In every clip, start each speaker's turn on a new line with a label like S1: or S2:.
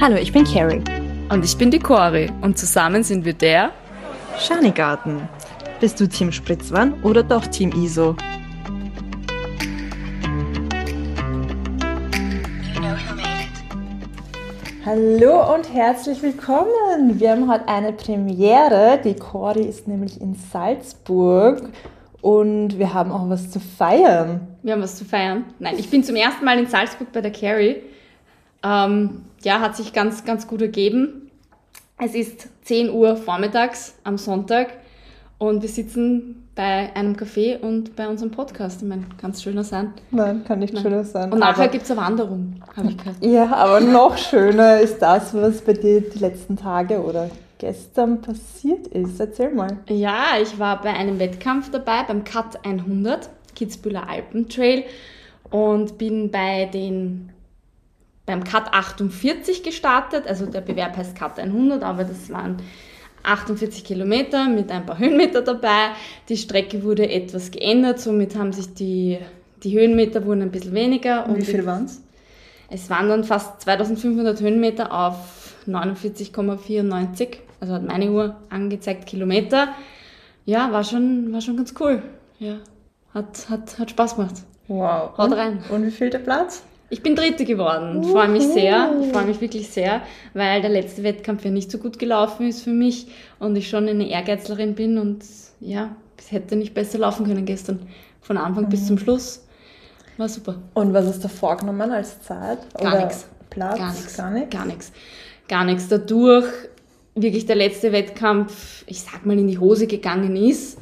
S1: Hallo, ich bin Carrie.
S2: Und ich bin die Cori und zusammen sind wir der
S1: Schanigarten. Bist du Team Spritzwan oder doch Team ISO?
S3: Hallo und herzlich willkommen. Wir haben heute eine Premiere. Die Cori ist nämlich in Salzburg und wir haben auch was zu feiern.
S2: Wir haben was zu feiern. Nein, ich bin zum ersten Mal in Salzburg bei der Carrie. Ähm, ja, hat sich ganz, ganz gut ergeben. Es ist 10 Uhr vormittags am Sonntag und wir sitzen bei einem Café und bei unserem Podcast. Ich meine, kann es schöner sein?
S3: Nein, kann nicht
S2: Nein.
S3: schöner sein.
S2: Und nachher gibt es eine Wanderung, habe ich gehört.
S3: Ja, aber noch schöner ist das, was bei dir die letzten Tage oder gestern passiert ist. Erzähl mal.
S2: Ja, ich war bei einem Wettkampf dabei, beim Cut 100, Kitzbühler Alpentrail und bin bei den beim Cut 48 gestartet. Also der Bewerb heißt Cut 100, aber das waren 48 Kilometer mit ein paar Höhenmeter dabei. Die Strecke wurde etwas geändert, somit haben sich die, die Höhenmeter wurden ein bisschen weniger.
S3: Und wie viel waren es?
S2: es waren dann fast 2500 Höhenmeter auf 49,94. Also hat meine Uhr angezeigt Kilometer. Ja, war schon, war schon ganz cool. Ja, hat, hat, hat Spaß gemacht.
S3: Wow.
S2: Haut rein.
S3: Und wie viel der Platz?
S2: Ich bin Dritte geworden. Ich freue mich sehr. Ich freue mich wirklich sehr, weil der letzte Wettkampf ja nicht so gut gelaufen ist für mich und ich schon eine Ehrgeizlerin bin und ja, es hätte nicht besser laufen können gestern. Von Anfang bis zum Schluss. War super.
S3: Und was hast du vorgenommen als Zeit?
S2: Gar nix.
S3: Platz?
S2: Gar nichts.
S3: Gar nichts?
S2: Gar nichts. Gar nichts. Dadurch wirklich der letzte Wettkampf, ich sag mal, in die Hose gegangen ist.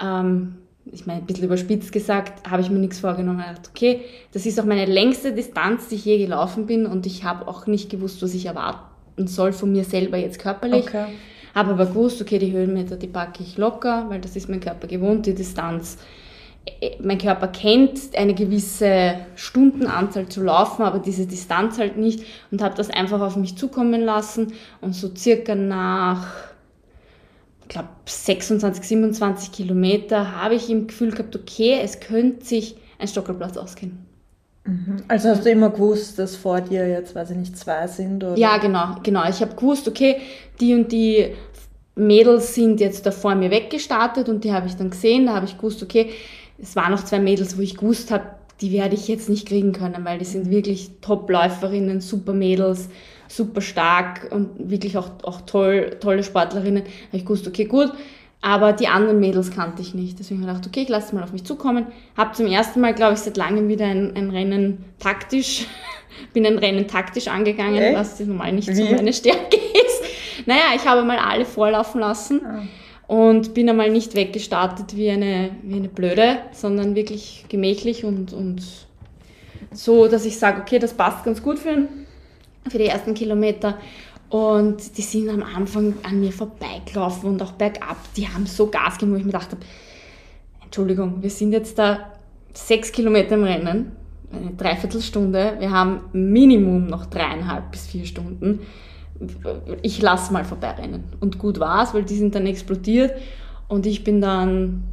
S2: Ähm, ich meine, ein bisschen überspitzt gesagt, habe ich mir nichts vorgenommen. Ich dachte, okay, das ist auch meine längste Distanz, die ich je gelaufen bin und ich habe auch nicht gewusst, was ich erwarten soll von mir selber jetzt körperlich.
S3: Okay.
S2: Habe aber gewusst, okay, die Höhenmeter, die packe ich locker, weil das ist mein Körper gewohnt, die Distanz. Äh, Mein Körper kennt eine gewisse Stundenanzahl zu laufen, aber diese Distanz halt nicht und habe das einfach auf mich zukommen lassen und so circa nach, glaube, 26, 27 Kilometer habe ich im Gefühl gehabt, okay, es könnte sich ein Stockerplatz ausgehen.
S3: Also hast du immer gewusst, dass vor dir jetzt, weiß ich nicht, zwei sind? Oder?
S2: Ja, genau, genau. Ich habe gewusst, okay, die und die Mädels sind jetzt da vor mir weggestartet und die habe ich dann gesehen. Da habe ich gewusst, okay, es waren noch zwei Mädels, wo ich gewusst habe, die werde ich jetzt nicht kriegen können, weil die sind wirklich Top-Läuferinnen, super Mädels, super stark und wirklich auch, auch toll, tolle Sportlerinnen. Da habe ich gewusst, okay, gut. Aber die anderen Mädels kannte ich nicht. Deswegen habe ich gedacht, okay, ich lasse es mal auf mich zukommen. Habe zum ersten Mal, glaube ich, seit langem wieder ein, ein Rennen taktisch, bin ein Rennen taktisch angegangen,
S3: Echt?
S2: was normal nicht so
S3: Wie?
S2: meine Stärke ist. Naja, ich habe mal alle vorlaufen lassen
S3: Ah.
S2: und bin einmal nicht weggestartet wie eine, wie eine Blöde, sondern wirklich gemächlich und, und so, dass ich sage, okay, das passt ganz gut für, für die ersten Kilometer. Und die sind am Anfang an mir vorbeigelaufen und auch bergab. Die haben so Gas gegeben, wo ich mir gedacht habe, Entschuldigung, wir sind jetzt da sechs Kilometer im Rennen, eine Dreiviertelstunde. Wir haben Minimum noch dreieinhalb bis vier Stunden. Ich lasse mal vorbeirennen. Und gut war's, weil die sind dann explodiert und ich bin dann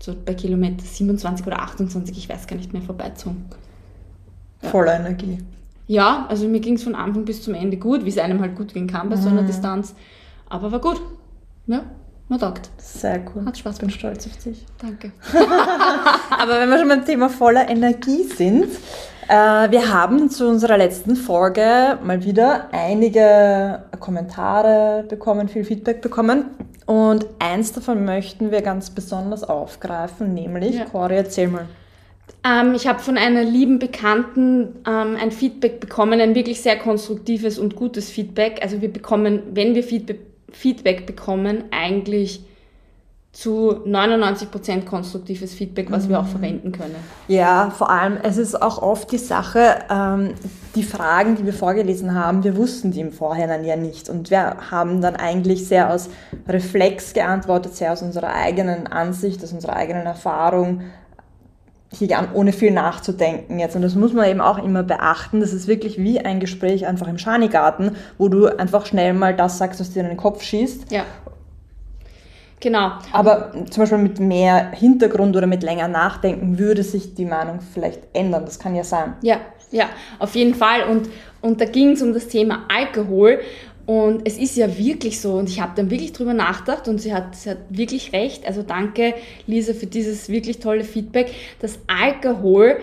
S2: so bei Kilometer 27 oder 28, ich weiß gar nicht mehr, vorbeizogen.
S3: Voller Energie.
S2: Ja, also mir ging es von Anfang bis zum Ende gut, wie es einem halt gut gehen kann bei so einer Distanz. Aber war gut. Ja, man taugt.
S3: Sehr cool.
S2: Hat Spaß
S3: Ich bin stolz auf dich.
S2: Danke.
S3: Aber wenn wir schon beim Thema voller Energie sind, äh, wir haben zu unserer letzten Folge mal wieder einige Kommentare bekommen, viel Feedback bekommen. Und eins davon möchten wir ganz besonders aufgreifen, nämlich,
S2: Ja.
S3: Cori, erzähl mal.
S2: Ähm, ich habe von einer lieben Bekannten ähm, ein Feedback bekommen, ein wirklich sehr konstruktives und gutes Feedback. Also wir bekommen, wenn wir Feedback, Feedback bekommen, eigentlich zu 99% konstruktives Feedback, was wir auch verwenden können.
S3: Ja, vor allem, es ist auch oft die Sache, ähm, die Fragen, die wir vorgelesen haben, wir wussten die im Vorhinein ja nicht. Und wir haben dann eigentlich sehr aus Reflex geantwortet, sehr aus unserer eigenen Ansicht, aus unserer eigenen Erfahrung, hier gar- ohne viel nachzudenken jetzt. Und das muss man eben auch immer beachten. Das ist wirklich wie ein Gespräch einfach im Schanigarten, wo du einfach schnell mal das sagst, was dir in den Kopf schießt.
S2: Ja. Genau.
S3: Aber zum Beispiel mit mehr Hintergrund oder mit länger Nachdenken würde sich die Meinung vielleicht ändern. Das kann ja sein.
S2: Ja, Ja, auf jeden Fall. Und, und da ging es um das Thema Alkohol. Und es ist ja wirklich so, und ich habe dann wirklich drüber nachgedacht und sie hat, sie hat wirklich recht. Also danke, Lisa, für dieses wirklich tolle Feedback, dass Alkohol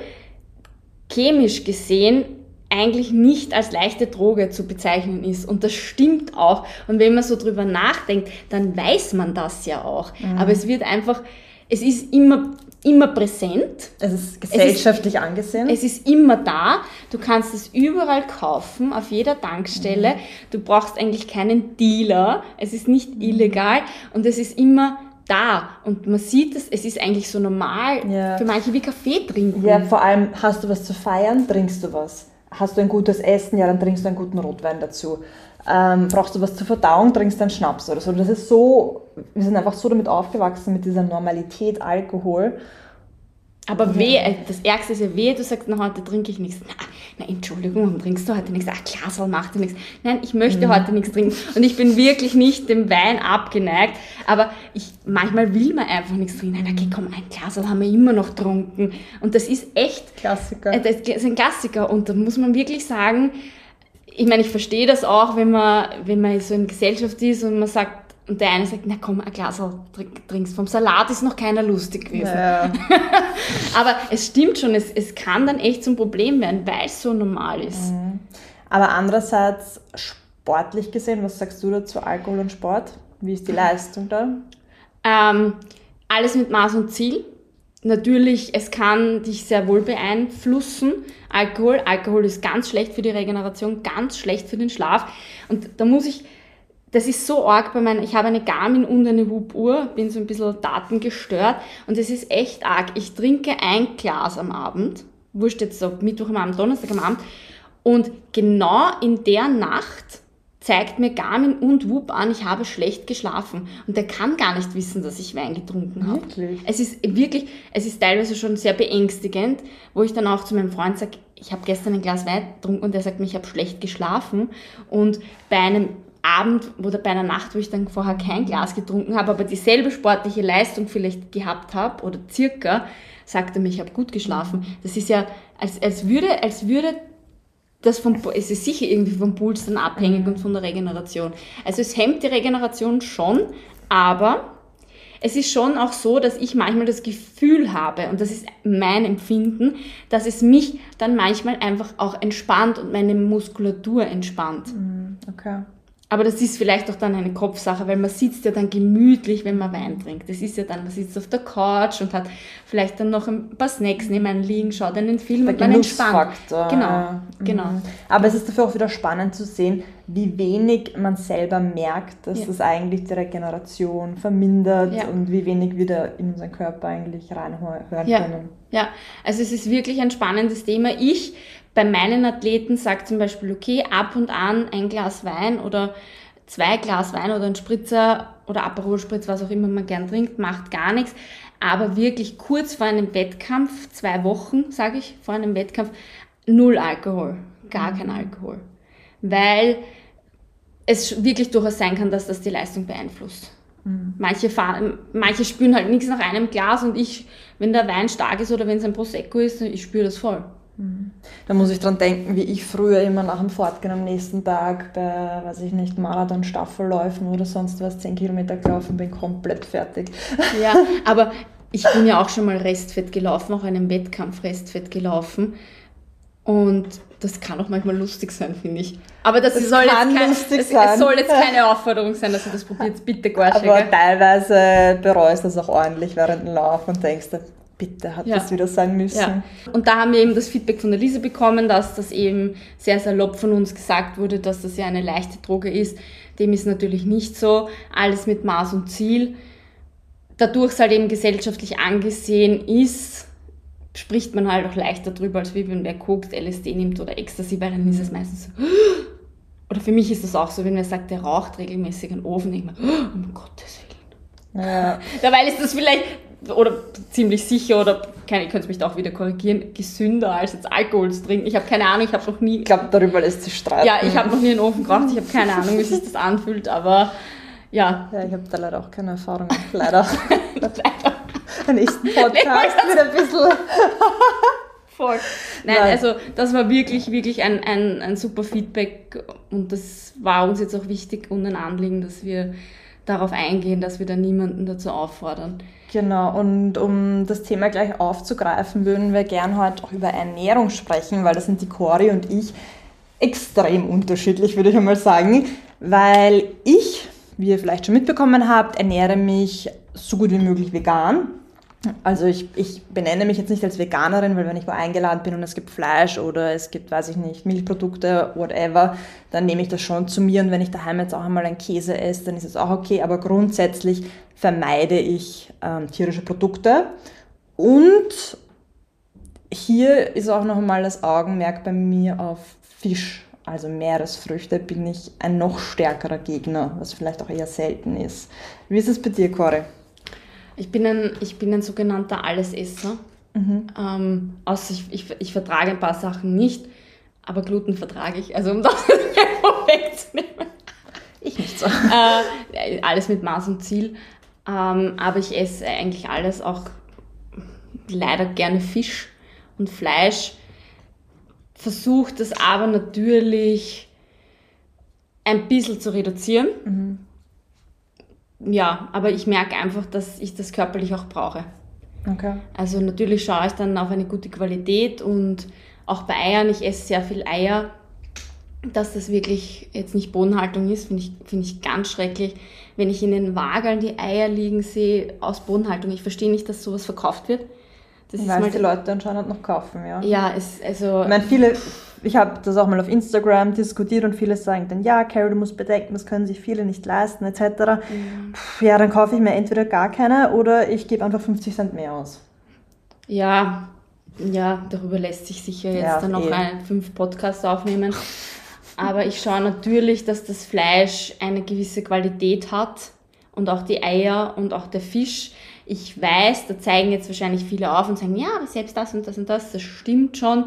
S2: chemisch gesehen eigentlich nicht als leichte Droge zu bezeichnen ist. Und das stimmt auch. Und wenn man so drüber nachdenkt, dann weiß man das ja auch. Mhm. Aber es wird einfach, es ist immer, immer präsent.
S3: Es ist gesellschaftlich es ist, angesehen.
S2: Es ist immer da. Du kannst es überall kaufen, auf jeder Tankstelle. Mhm. Du brauchst eigentlich keinen Dealer. Es ist nicht mhm. illegal und es ist immer da und man sieht es, es ist eigentlich so normal ja. für manche wie Kaffee trinken.
S3: Ja, vor allem hast du was zu feiern, trinkst du was. Hast du ein gutes Essen, ja, dann trinkst du einen guten Rotwein dazu. Ähm, brauchst du was zur Verdauung, trinkst du einen Schnaps oder so. Das ist so, wir sind einfach so damit aufgewachsen, mit dieser Normalität Alkohol.
S2: Aber weh, äh, das Ärgste ist ja weh, du sagst, na, heute trinke ich nichts. Na, na, Entschuldigung, warum trinkst du heute nichts? Ach, Glasl macht dir nichts. Nein, ich möchte mhm. heute nichts trinken. Und ich bin wirklich nicht dem Wein abgeneigt. Aber ich, manchmal will man einfach nichts trinken. Nein, okay, komm, ein Glasl haben wir immer noch getrunken. Und das ist echt...
S3: Klassiker.
S2: Äh, das ist ein Klassiker. Und da muss man wirklich sagen, ich meine, ich verstehe das auch, wenn man, wenn man so in Gesellschaft ist und man sagt, und der eine sagt, na komm, ein Glas trinkst. Vom Salat ist noch keiner lustig gewesen. Ja. Aber es stimmt schon, es, es kann dann echt zum Problem werden, weil es so normal ist. Mhm.
S3: Aber andererseits, sportlich gesehen, was sagst du dazu, Alkohol und Sport? Wie ist die Leistung da?
S2: Ähm, alles mit Maß und Ziel. Natürlich, es kann dich sehr wohl beeinflussen. Alkohol. Alkohol ist ganz schlecht für die Regeneration, ganz schlecht für den Schlaf. Und da muss ich das ist so arg bei meinen, ich habe eine Garmin und eine Whoop-Uhr, bin so ein bisschen datengestört und es ist echt arg. Ich trinke ein Glas am Abend, wurscht jetzt so Mittwoch am Abend, Donnerstag am Abend und genau in der Nacht zeigt mir Garmin und Whoop an, ich habe schlecht geschlafen. Und der kann gar nicht wissen, dass ich Wein getrunken habe. Wirklich? Es ist wirklich, es ist teilweise schon sehr beängstigend, wo ich dann auch zu meinem Freund sage, ich habe gestern ein Glas Wein getrunken und der sagt mir, ich habe schlecht geschlafen. Und bei einem Abend oder bei einer Nacht, wo ich dann vorher kein Glas getrunken habe, aber dieselbe sportliche Leistung vielleicht gehabt habe oder circa, sagte mir, ich habe gut geschlafen. Das ist ja, als, als würde, als würde das vom, es ist sicher irgendwie vom Puls dann abhängig und von der Regeneration. Also es hemmt die Regeneration schon, aber es ist schon auch so, dass ich manchmal das Gefühl habe, und das ist mein Empfinden, dass es mich dann manchmal einfach auch entspannt und meine Muskulatur entspannt.
S3: Mhm, okay.
S2: Aber das ist vielleicht auch dann eine Kopfsache, weil man sitzt ja dann gemütlich, wenn man Wein trinkt. Das ist ja dann, man sitzt auf der Couch und hat vielleicht dann noch ein paar Snacks neben einem liegen, schaut einen Film der und man entspannt.
S3: Genau, genau. Mhm. Aber es ist dafür auch wieder spannend zu sehen, wie wenig man selber merkt, dass ja. das eigentlich die Regeneration vermindert ja. und wie wenig wir da in unseren Körper eigentlich reinhören
S2: ja.
S3: können.
S2: Ja, also es ist wirklich ein spannendes Thema. Ich bei meinen Athleten sage zum Beispiel, okay, ab und an ein Glas Wein oder zwei Glas Wein oder ein Spritzer oder Aperol Spritz, was auch immer man gern trinkt, macht gar nichts. Aber wirklich kurz vor einem Wettkampf, zwei Wochen, sage ich, vor einem Wettkampf, null Alkohol, gar kein Alkohol. Weil es wirklich durchaus sein kann, dass das die Leistung beeinflusst. Mhm. Manche, fahren, manche spüren halt nichts nach einem Glas und ich, wenn der Wein stark ist oder wenn es ein Prosecco ist, ich spüre das voll.
S3: Da muss ich dran denken, wie ich früher immer nach dem Fortgehen am nächsten Tag bei, weiß ich nicht, Marathon, Staffelläufen oder sonst was 10 Kilometer gelaufen bin, komplett fertig.
S2: Ja, aber ich bin ja auch schon mal Restfett gelaufen, auch einen Wettkampf Restfett gelaufen. Und das kann auch manchmal lustig sein, finde ich. Aber das, das soll jetzt kein, es, es, soll jetzt keine Aufforderung sein, dass ihr das probiert, bitte gar
S3: Aber teilweise bereust du das auch ordentlich während dem Lauf und denkst, bitte hat ja. das wieder sein müssen. Ja.
S2: Und da haben wir eben das Feedback von der Lise bekommen, dass das eben sehr salopp von uns gesagt wurde, dass das ja eine leichte Droge ist. Dem ist natürlich nicht so. Alles mit Maß und Ziel. Dadurch es halt eben gesellschaftlich angesehen ist, spricht man halt auch leichter drüber, als wie wenn wer guckt, LSD nimmt oder Ecstasy, weil dann ist es meistens so. Oder für mich ist das auch so, wenn wer sagt, der raucht regelmäßig einen Ofen, denkt man, oh, um Gottes Willen. Ja. Dabei ist das vielleicht oder ziemlich sicher oder keine, ihr könnt mich da auch wieder korrigieren, gesünder als jetzt Alkohol zu trinken. Ich habe keine Ahnung, ich habe noch nie.
S3: Ich glaube, darüber lässt sich streiten.
S2: Ja, ich habe noch nie einen Ofen geraucht, ich habe keine Ahnung, wie sich das anfühlt, aber ja.
S3: Ja, ich habe da leider auch keine Erfahrung. Leider. leider. Der nächsten Podcast wird ein bisschen.
S2: Voll. Nein,
S3: Nein.
S2: also das war wirklich, wirklich ein, ein, ein super Feedback und das war uns jetzt auch wichtig und ein Anliegen, dass wir darauf eingehen, dass wir da niemanden dazu auffordern.
S3: Genau, und um das Thema gleich aufzugreifen, würden wir gern heute auch über Ernährung sprechen, weil das sind die Cori und ich extrem unterschiedlich, würde ich einmal sagen, weil ich, wie ihr vielleicht schon mitbekommen habt, ernähre mich so gut wie möglich vegan. Also ich, ich benenne mich jetzt nicht als Veganerin, weil wenn ich wo eingeladen bin und es gibt Fleisch oder es gibt, weiß ich nicht, Milchprodukte, whatever, dann nehme ich das schon zu mir und wenn ich daheim jetzt auch einmal einen Käse esse, dann ist es auch okay, aber grundsätzlich vermeide ich ähm, tierische Produkte und hier ist auch noch einmal das Augenmerk bei mir auf Fisch, also Meeresfrüchte, bin ich ein noch stärkerer Gegner, was vielleicht auch eher selten ist. Wie ist es bei dir, Cori?
S2: Ich bin ein, ich bin ein sogenannter Allesesser. Ähm, außer ich, ich, ich vertrage ein paar Sachen nicht, aber Gluten vertrage ich. Also um das vorwegzunehmen.
S3: Ich nicht so.
S2: Äh, alles mit Maß und Ziel. Ähm, aber ich esse eigentlich alles, auch leider gerne Fisch und Fleisch. Versuche das aber natürlich ein bisschen zu reduzieren. Ja, aber ich merke einfach, dass ich das körperlich auch brauche.
S3: Okay.
S2: Also natürlich schaue ich dann auf eine gute Qualität und auch bei Eiern, ich esse sehr viel Eier, dass das wirklich jetzt nicht Bodenhaltung ist, finde ich, finde ich ganz schrecklich. Wenn ich in den Wageln die Eier liegen sehe aus Bodenhaltung, ich verstehe nicht, dass sowas verkauft wird. Das
S3: Weil es die Leute anscheinend noch kaufen, ja.
S2: ja, es, also
S3: Ich meine, viele, ich habe das auch mal auf Instagram diskutiert und viele sagen dann, ja, Carol, du musst bedenken, das können sich viele nicht leisten, etc. Pff, Ja, dann kaufe ich mir entweder gar keine oder ich gebe einfach 50 Cent mehr aus.
S2: Ja, ja, darüber lässt sich sicher jetzt
S3: Ja,
S2: dann noch ein, fünf Podcasts aufnehmen. Aber ich schaue natürlich, dass das Fleisch eine gewisse Qualität hat und auch die Eier und auch der Fisch. Ich weiß, da zeigen jetzt wahrscheinlich viele auf und sagen, ja, aber selbst das und das und das, das stimmt schon.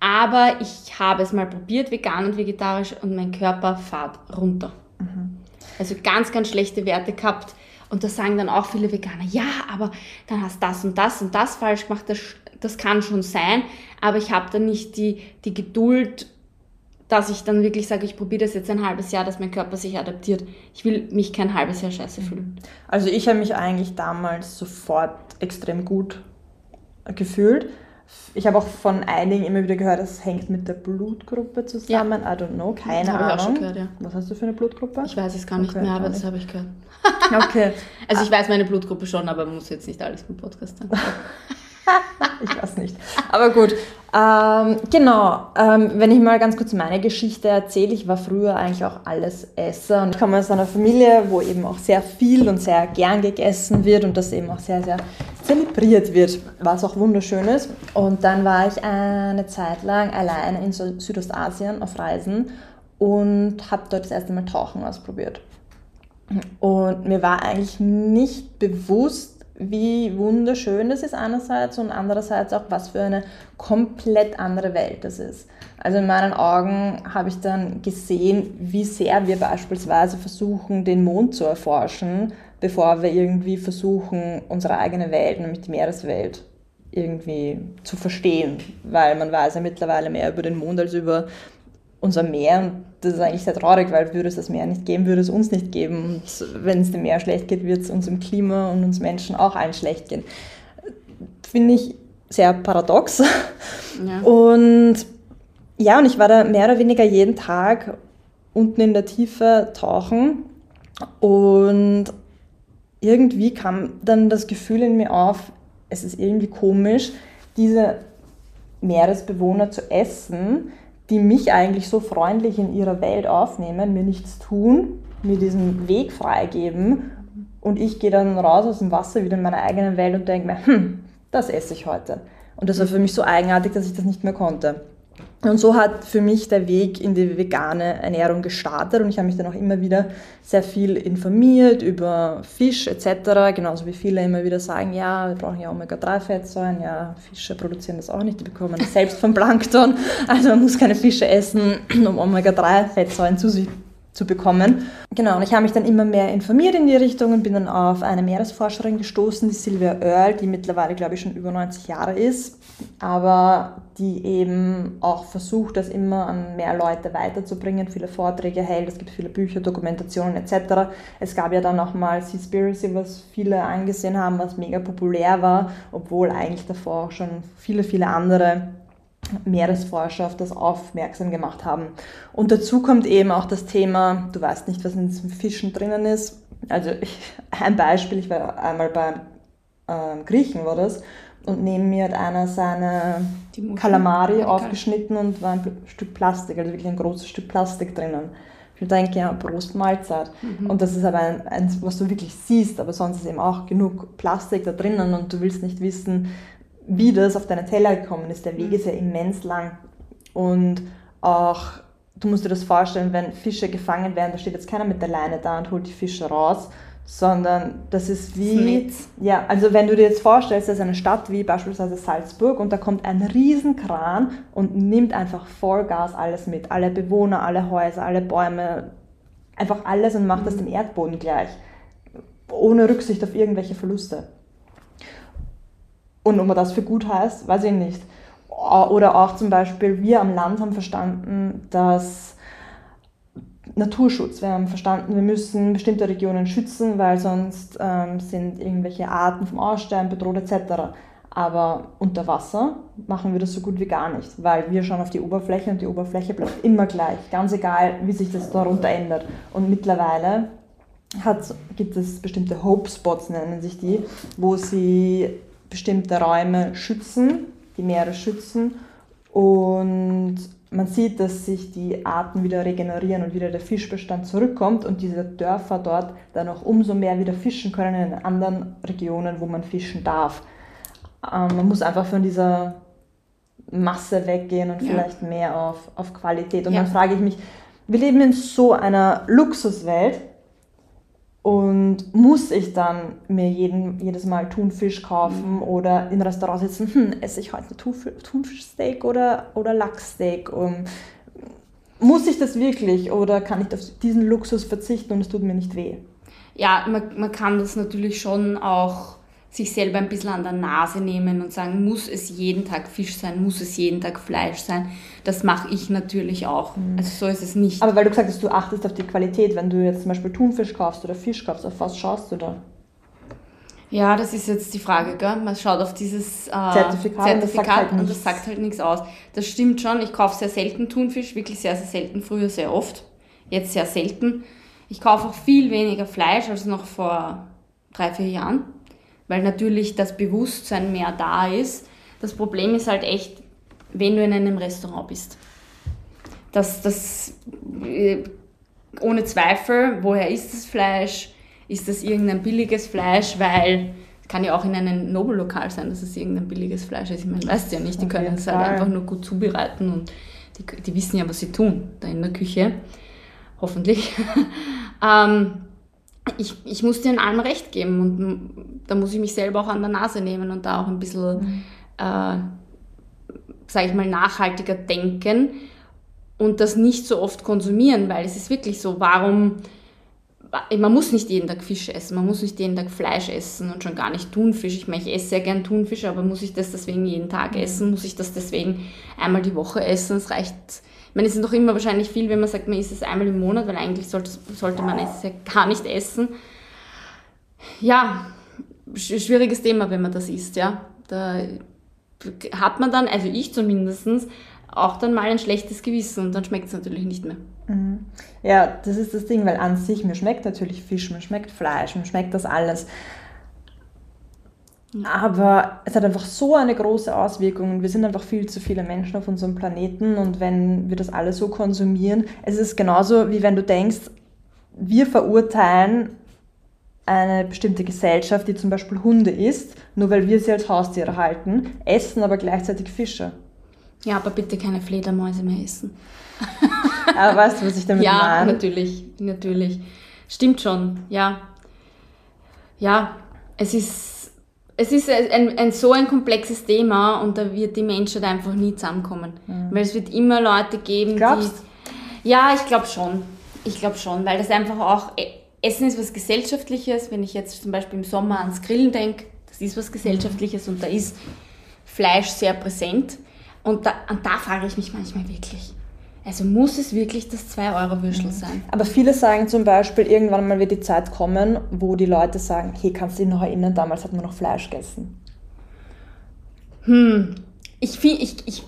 S2: Aber ich habe es mal probiert, vegan und vegetarisch, und mein Körper fährt runter. Also ganz, ganz schlechte Werte gehabt. Und da sagen dann auch viele Veganer, ja, aber dann hast das und das und das falsch gemacht, das, das kann schon sein, aber ich habe dann nicht die, die Geduld, dass ich dann wirklich sage, ich probiere das jetzt ein halbes Jahr, dass mein Körper sich adaptiert. Ich will mich kein halbes Jahr scheiße fühlen.
S3: Also ich habe mich eigentlich damals sofort extrem gut gefühlt. Ich habe auch von einigen immer wieder gehört, das hängt mit der Blutgruppe zusammen. I don't know, keine
S2: Habe ich auch
S3: Ahnung.
S2: schon gehört, ja.
S3: Was hast du für eine Blutgruppe?
S2: Ich weiß es gar nicht
S3: Okay,
S2: mehr, aber
S3: auch
S2: das
S3: nicht.
S2: habe ich gehört.
S3: Okay.
S2: Also ich weiß meine Blutgruppe schon, aber muss jetzt nicht alles im Podcast sagen.
S3: Ich weiß nicht. Aber gut. Ähm, genau. Ähm, wenn ich mal ganz kurz meine Geschichte erzähle, ich war früher eigentlich auch alles Esser und ich komme aus einer Familie, wo eben auch sehr viel und sehr gern gegessen wird und das eben auch sehr, sehr zelebriert wird, was auch wunderschön ist. Und dann war ich eine Zeit lang alleine in Sü- Südostasien auf Reisen und habe dort das erste Mal Tauchen ausprobiert. Und mir war eigentlich nicht bewusst, wie wunderschön das ist einerseits und andererseits auch, was für eine komplett andere Welt das ist. Also in meinen Augen habe ich dann gesehen, wie sehr wir beispielsweise versuchen, den Mond zu erforschen, bevor wir irgendwie versuchen, unsere eigene Welt, nämlich die Meereswelt, irgendwie zu verstehen. Weil man weiß ja mittlerweile mehr über den Mond als über unser Meer und das ist eigentlich sehr traurig, weil würde es das Meer nicht geben, würde es uns nicht geben. Und wenn es dem Meer schlecht geht, wird es uns im Klima und uns Menschen auch allen schlecht gehen. Finde ich sehr paradox.
S2: Ja.
S3: Und ja, und ich war da mehr oder weniger jeden Tag unten in der Tiefe tauchen und irgendwie kam dann das Gefühl in mir auf, es ist irgendwie komisch, diese Meeresbewohner zu essen, die mich eigentlich so freundlich in ihrer Welt aufnehmen, mir nichts tun, mir diesen Weg freigeben und ich gehe dann raus aus dem Wasser wieder in meine eigene Welt und denke mir, hm, das esse ich heute. Und das war für mich so eigenartig, dass ich das nicht mehr konnte. Und so hat für mich der Weg in die vegane Ernährung gestartet und ich habe mich dann auch immer wieder sehr viel informiert über Fisch etc. Genauso wie viele immer wieder sagen, ja, wir brauchen ja Omega-3-Fettsäuren, ja, Fische produzieren das auch nicht, die bekommen das selbst vom Plankton. Also man muss keine Fische essen, um Omega-3-Fettsäuren zu sich zu bekommen. Genau, und ich habe mich dann immer mehr informiert in die Richtung und bin dann auf eine Meeresforscherin gestoßen, die Sylvia Earl, die mittlerweile, glaube ich, schon über 90 Jahre ist, aber die eben auch versucht, das immer an mehr Leute weiterzubringen, viele Vorträge hält, es gibt viele Bücher, Dokumentationen etc. Es gab ja dann auch mal Seaspiracy, was viele angesehen haben, was mega populär war, obwohl eigentlich davor auch schon viele, viele andere Meeresforscher auf das aufmerksam gemacht haben. Und dazu kommt eben auch das Thema, du weißt nicht, was in diesem Fischen drinnen ist. Also ich, ein Beispiel, ich war einmal bei äh, Griechen, war das, und neben mir hat einer seine Kalamari aufgeschnitten und war ein Stück Plastik, also wirklich ein großes Stück Plastik drinnen. Ich denke, ja, Prost Mahlzeit. Mhm. Und das ist aber ein, ein, was du wirklich siehst, aber sonst ist eben auch genug Plastik da drinnen und du willst nicht wissen, wie das auf deinen Teller gekommen ist. Der Weg mhm. ist ja immens lang. Und auch, du musst dir das vorstellen, wenn Fische gefangen werden, da steht jetzt keiner mit der Leine da und holt die Fische raus, sondern das ist wie, das ja, also wenn du dir jetzt vorstellst, das ist eine Stadt wie beispielsweise Salzburg und da kommt ein Riesenkran und nimmt einfach Vollgas alles mit, alle Bewohner, alle Häuser, alle Bäume, einfach alles und macht mhm. das dem Erdboden gleich, ohne Rücksicht auf irgendwelche Verluste. Und ob man das für gut heißt, weiß ich nicht. Oder auch zum Beispiel, wir am Land haben verstanden, dass Naturschutz, wir haben verstanden, wir müssen bestimmte Regionen schützen, weil sonst ähm, sind irgendwelche Arten vom Aussterben bedroht etc. Aber unter Wasser machen wir das so gut wie gar nicht, weil wir schauen auf die Oberfläche und die Oberfläche bleibt immer gleich, ganz egal, wie sich das darunter ändert. Und mittlerweile hat, gibt es bestimmte Hope Spots, nennen sich die, wo sie bestimmte Räume schützen, die Meere schützen und man sieht, dass sich die Arten wieder regenerieren und wieder der Fischbestand zurückkommt und diese Dörfer dort dann auch umso mehr wieder fischen können in anderen Regionen, wo man fischen darf. Ähm, man muss einfach von dieser Masse weggehen und ja. vielleicht mehr auf, auf Qualität. Und ja. dann frage ich mich, wir leben in so einer Luxuswelt, und muss ich dann mir jeden, jedes Mal Thunfisch kaufen mhm. oder im Restaurant sitzen, hm, esse ich heute Thunfischsteak oder, oder Lachssteak? Um, muss ich das wirklich oder kann ich auf diesen Luxus verzichten und es tut mir nicht weh?
S2: Ja, man, man kann das natürlich schon auch sich selber ein bisschen an der Nase nehmen und sagen, muss es jeden Tag Fisch sein, muss es jeden Tag Fleisch sein. Das mache ich natürlich auch. Mhm. Also so ist es nicht.
S3: Aber weil du gesagt hast, du achtest auf die Qualität, wenn du jetzt zum Beispiel Thunfisch kaufst oder Fisch kaufst, auf was schaust du da?
S2: Ja, das ist jetzt die Frage, gell? Man schaut auf dieses äh, Zertifikat, Zertifikat, und, das sagt, halt und das sagt halt nichts aus. Das stimmt schon, ich kaufe sehr selten Thunfisch, wirklich sehr, sehr selten, früher sehr oft, jetzt sehr selten. Ich kaufe auch viel weniger Fleisch als noch vor drei, vier Jahren weil natürlich das Bewusstsein mehr da ist. Das Problem ist halt echt, wenn du in einem Restaurant bist. Das, das, äh, ohne Zweifel, woher ist das Fleisch? Ist das irgendein billiges Fleisch? Weil es kann ja auch in einem Nobellokal sein, dass es irgendein billiges Fleisch ist. Ich meine, weißt du ja nicht, die können es halt einfach nur gut zubereiten und die, die, wissen ja, was sie tun da in der Küche. Hoffentlich. ähm, ich, ich muss dir in allem recht geben und da muss ich mich selber auch an der Nase nehmen und da auch ein bisschen, mhm. äh, sage ich mal, nachhaltiger denken und das nicht so oft konsumieren, weil es ist wirklich so, warum, man muss nicht jeden Tag Fisch essen, man muss nicht jeden Tag Fleisch essen und schon gar nicht Thunfisch. Ich meine, ich esse sehr gern Thunfisch, aber muss ich das deswegen jeden Tag mhm. essen? Muss ich das deswegen einmal die Woche essen? Es reicht es ist doch immer wahrscheinlich viel, wenn man sagt, man isst es einmal im Monat, weil eigentlich sollte, sollte man es ja gar nicht essen. Ja, schwieriges Thema, wenn man das isst, ja. Da hat man dann, also ich zumindest, auch dann mal ein schlechtes Gewissen und dann schmeckt es natürlich nicht mehr.
S3: Mhm. Ja, das ist das Ding, weil an sich, mir schmeckt natürlich Fisch, mir schmeckt Fleisch, mir schmeckt das alles. Aber es hat einfach so eine große Auswirkung. Wir sind einfach viel zu viele Menschen auf unserem Planeten und wenn wir das alle so konsumieren, es ist genauso wie wenn du denkst, wir verurteilen eine bestimmte Gesellschaft, die zum Beispiel Hunde isst, nur weil wir sie als Haustiere halten, essen aber gleichzeitig Fische.
S2: Ja, aber bitte keine Fledermäuse mehr essen.
S3: aber weißt du, was ich damit
S2: ja,
S3: meine?
S2: Ja, natürlich, natürlich. Stimmt schon, ja. Ja, es ist es ist ein, ein, so ein komplexes Thema und da wird die Menschheit einfach nie zusammenkommen. Mhm. Weil es wird immer Leute geben,
S3: Glaubst?
S2: die. Ja, ich glaube schon. Ich glaube schon, weil das einfach auch, e, Essen ist was Gesellschaftliches. Wenn ich jetzt zum Beispiel im Sommer ans Grillen denke, das ist was Gesellschaftliches und da ist Fleisch sehr präsent. Und da, und da frage ich mich manchmal wirklich, also muss es wirklich das 2-Euro-Würstel sein?
S3: Aber viele sagen zum Beispiel, irgendwann mal wird die Zeit kommen, wo die Leute sagen, hey, kannst du dich noch erinnern, damals hat man noch Fleisch gegessen.
S2: Hm, ich, ich, ich,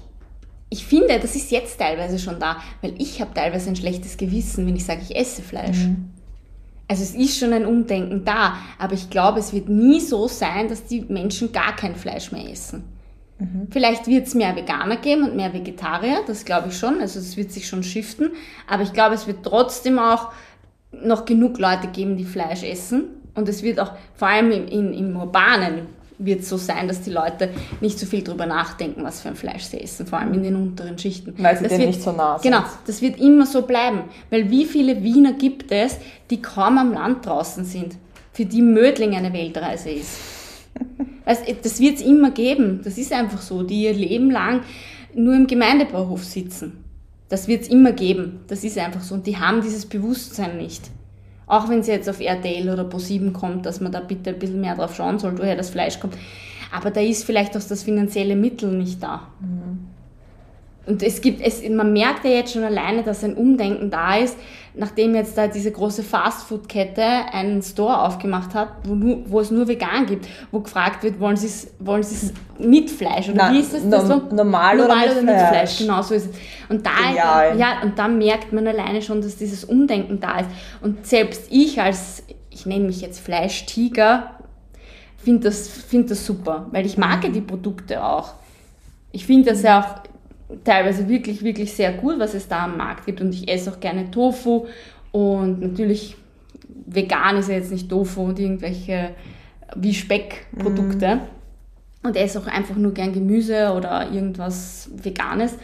S2: ich finde, das ist jetzt teilweise schon da, weil ich habe teilweise ein schlechtes Gewissen, wenn ich sage, ich esse Fleisch. Also es ist schon ein Umdenken da, aber ich glaube, es wird nie so sein, dass die Menschen gar kein Fleisch mehr essen. Vielleicht wird es mehr Veganer geben und mehr Vegetarier, das glaube ich schon, also es wird sich schon shiften, aber ich glaube, es wird trotzdem auch noch genug Leute geben, die Fleisch essen und es wird auch, vor allem im, in, im Urbanen, wird es so sein, dass die Leute nicht so viel drüber nachdenken, was für ein Fleisch sie essen, vor allem in den unteren Schichten.
S3: Weil sie
S2: Das
S3: dem
S2: wird-
S3: nicht so nah sind.
S2: Genau, das wird immer so bleiben. Weil wie viele Wiener gibt es, die kaum am Land draußen sind, für die Mödling eine Weltreise ist? Weißt, das wird es immer geben. Das ist einfach so, die ihr Leben lang nur im Gemeindebauhof sitzen. Das wird es immer geben. Das ist einfach so. Und die haben dieses Bewusstsein nicht. Auch wenn es jetzt auf RTL oder Pro7 kommt, dass man da bitte ein bisschen mehr drauf schauen soll, woher das Fleisch kommt. Aber da ist vielleicht auch das finanzielle Mittel nicht da. Und es gibt, es, man merkt ja jetzt schon alleine, dass ein Umdenken da ist, nachdem jetzt da diese große Fastfood-Kette einen Store aufgemacht hat, wo, nur, wo es nur vegan gibt, wo gefragt wird, wollen Sie es wollen Sie's mit Fleisch? Oder
S3: Na,
S2: wie ist das? das so?
S3: normal oder mit Fleisch?
S2: Genau, so ist es. Und da,
S3: Genial.
S2: ja, und da merkt man alleine schon, dass dieses Umdenken da ist. Und selbst ich als, ich nenne mich jetzt Fleischtiger, finde das, find das super, weil ich mag ja die Produkte auch. Ich finde das ja auch teilweise wirklich, wirklich sehr gut, was es da am Markt gibt. Und ich esse auch gerne Tofu. Und natürlich, vegan ist ja jetzt nicht Tofu und irgendwelche wie Speckprodukte. Und esse auch einfach nur gern Gemüse oder irgendwas Veganes.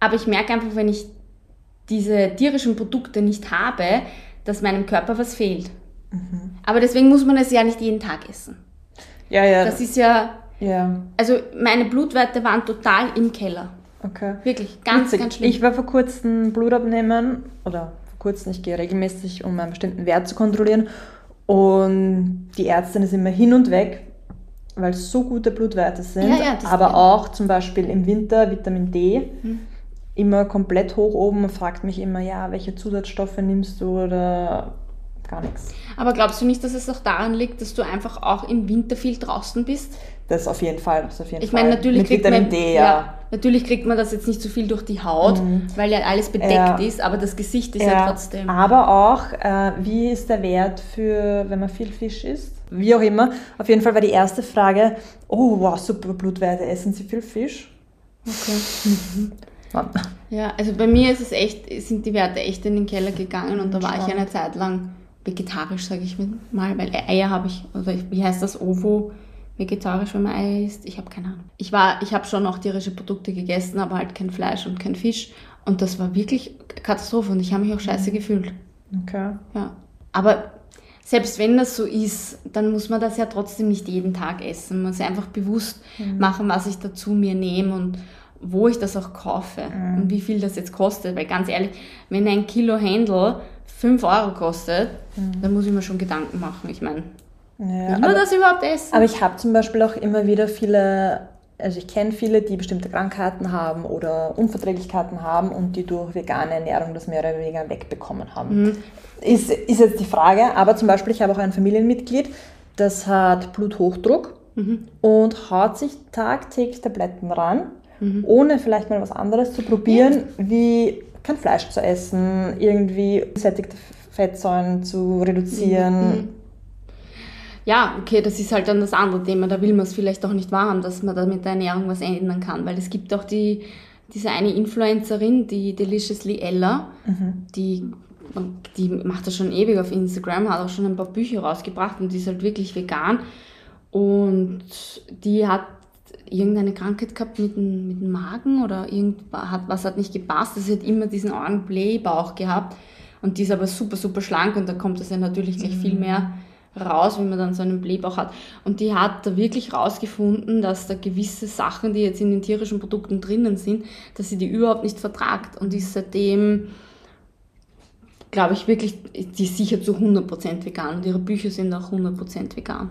S2: Aber ich merke einfach, wenn ich diese tierischen Produkte nicht habe, dass meinem Körper was fehlt. Aber deswegen muss man es ja nicht jeden Tag essen.
S3: Ja, ja.
S2: Das ist ja,
S3: ja.
S2: also meine Blutwerte waren total im Keller.
S3: Okay.
S2: Wirklich, ganz,
S3: Witzig.
S2: ganz schlimm.
S3: Ich war vor kurzem Blut abnehmen, oder vor kurzem, ich gehe regelmäßig, um einen bestimmten Wert zu kontrollieren. Und die Ärztin ist immer hin und weg, weil es so gute Blutwerte sind.
S2: Ja, ja, das
S3: aber
S2: ja.
S3: auch zum Beispiel im Winter Vitamin D.
S2: Hm.
S3: Immer komplett hoch oben und fragt mich immer, ja, welche Zusatzstoffe nimmst du oder gar nichts.
S2: Aber glaubst du nicht, dass es auch daran liegt, dass du einfach auch im Winter viel draußen bist?
S3: Das auf jeden Fall. Das auf jeden
S2: Ich
S3: Fall.
S2: meine, natürlich
S3: Mit
S2: kriegt
S3: Vitamin
S2: man,
S3: D, ja.
S2: natürlich kriegt man das jetzt nicht so viel durch die Haut, weil ja alles bedeckt
S3: Ja.
S2: ist, aber das Gesicht ist ja, trotzdem.
S3: Aber auch, äh, wie ist der Wert für, wenn man viel Fisch isst? Wie auch immer. Auf jeden Fall war die erste Frage, oh wow, super Blutwerte, essen Sie viel Fisch?
S2: Okay.
S3: Mann.
S2: Ja, also bei mir ist es echt, sind die Werte echt in den Keller gegangen und da war ich eine Zeit lang vegetarisch, sage ich mal, weil Eier habe ich, oder wie heißt das, Ovo, vegetarisch, wenn man Eier isst? Ich habe keine Ahnung. Ich war, ich habe schon auch tierische Produkte gegessen, aber halt kein Fleisch und kein Fisch und das war wirklich Katastrophe und ich habe mich auch scheiße gefühlt.
S3: Okay.
S2: Ja. Aber selbst wenn das so ist, dann muss man das ja trotzdem nicht jeden Tag essen. Man muss einfach bewusst machen, was ich dazu mir nehme und wo ich das auch kaufe und wie viel das jetzt kostet. Weil ganz ehrlich, wenn ein Kilo Händel 5 Euro kostet, dann muss ich mir schon Gedanken machen. Ich meine,
S3: Ja,
S2: will man
S3: aber,
S2: das überhaupt essen?
S3: aber ich habe zum Beispiel auch immer wieder viele, also ich kenne viele, die bestimmte Krankheiten haben oder Unverträglichkeiten haben und die durch vegane Ernährung das mehr oder weniger wegbekommen haben. Ist, ist jetzt die Frage, aber zum Beispiel, ich habe auch ein Familienmitglied, das hat Bluthochdruck und haut sich tagtäglich Tabletten ran, ohne vielleicht mal was anderes zu probieren, wie kein Fleisch zu essen, irgendwie gesättigte Fettsäuren zu reduzieren.
S2: Ja, okay, das ist halt dann das andere Thema. Da will man es vielleicht auch nicht wahrhaben, dass man da mit der Ernährung was ändern kann. Weil es gibt auch die, diese eine Influencerin, die Deliciously Ella, die, die macht das schon ewig auf Instagram, hat auch schon ein paar Bücher rausgebracht und die ist halt wirklich vegan. Und die hat irgendeine Krankheit gehabt mit dem, mit dem Magen oder irgendwas hat, was hat nicht gepasst. Sie hat immer diesen argen Blähbauch gehabt. Und die ist aber super, super schlank und da kommt das ja natürlich gleich viel mehr raus, wenn man dann so einen Blähbauch hat. Und die hat da wirklich rausgefunden, dass da gewisse Sachen, die jetzt in den tierischen Produkten drinnen sind, dass sie die überhaupt nicht vertragt und ist seitdem glaube ich wirklich, die ist sicher zu 100% vegan und ihre Bücher sind auch 100% vegan.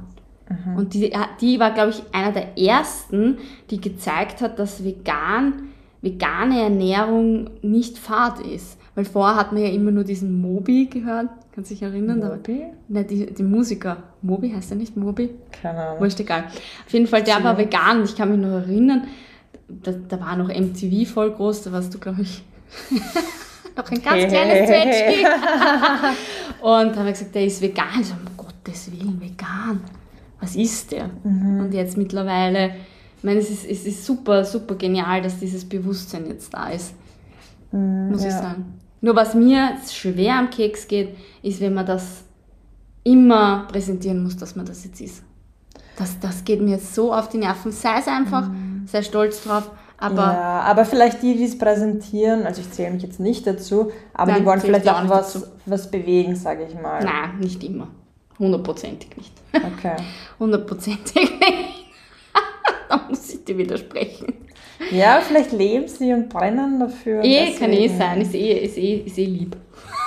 S2: Und die, die war, glaube ich, einer der ersten, die gezeigt hat, dass vegan, vegane Ernährung nicht fad ist. Weil vorher hat man ja immer nur diesen Mobi gehört. Kannst du dich erinnern?
S3: Moby?
S2: Ne, die, die Musiker. Mobi heißt er nicht Mobi?
S3: Keine Ahnung.
S2: Wurscht egal. Auf jeden Fall, der war vegan. Ich kann mich noch erinnern, da, da war noch MTV voll groß. Da warst du, glaube ich, noch ein ganz kleines Zwetschgen. Und da haben wir gesagt, der ist vegan. Ich so, um Gottes Willen, vegan. Was ist der? Und jetzt mittlerweile, ich meine, es ist, es ist super, super genial, dass dieses Bewusstsein jetzt da ist. Muss ich
S3: ja.
S2: sagen. Nur was mir schwer am Keks geht, ist, wenn man das immer präsentieren muss, dass man das jetzt ist. Das, das geht mir so auf die Nerven. Sei es einfach, sei stolz drauf, aber
S3: ja, aber vielleicht die, die es präsentieren, also ich zähle mich jetzt nicht dazu, aber
S2: Nein,
S3: die wollen vielleicht
S2: auch
S3: auch was,
S2: dazu.
S3: was bewegen, sage ich mal.
S2: nein, nicht immer. Hundertprozentig nicht.
S3: Okay.
S2: Hundertprozentig nicht. da muss ich dir widersprechen.
S3: Ja, vielleicht leben sie und brennen dafür.
S2: Eh, kann eh sein, ist eh, ist eh, ist eh lieb.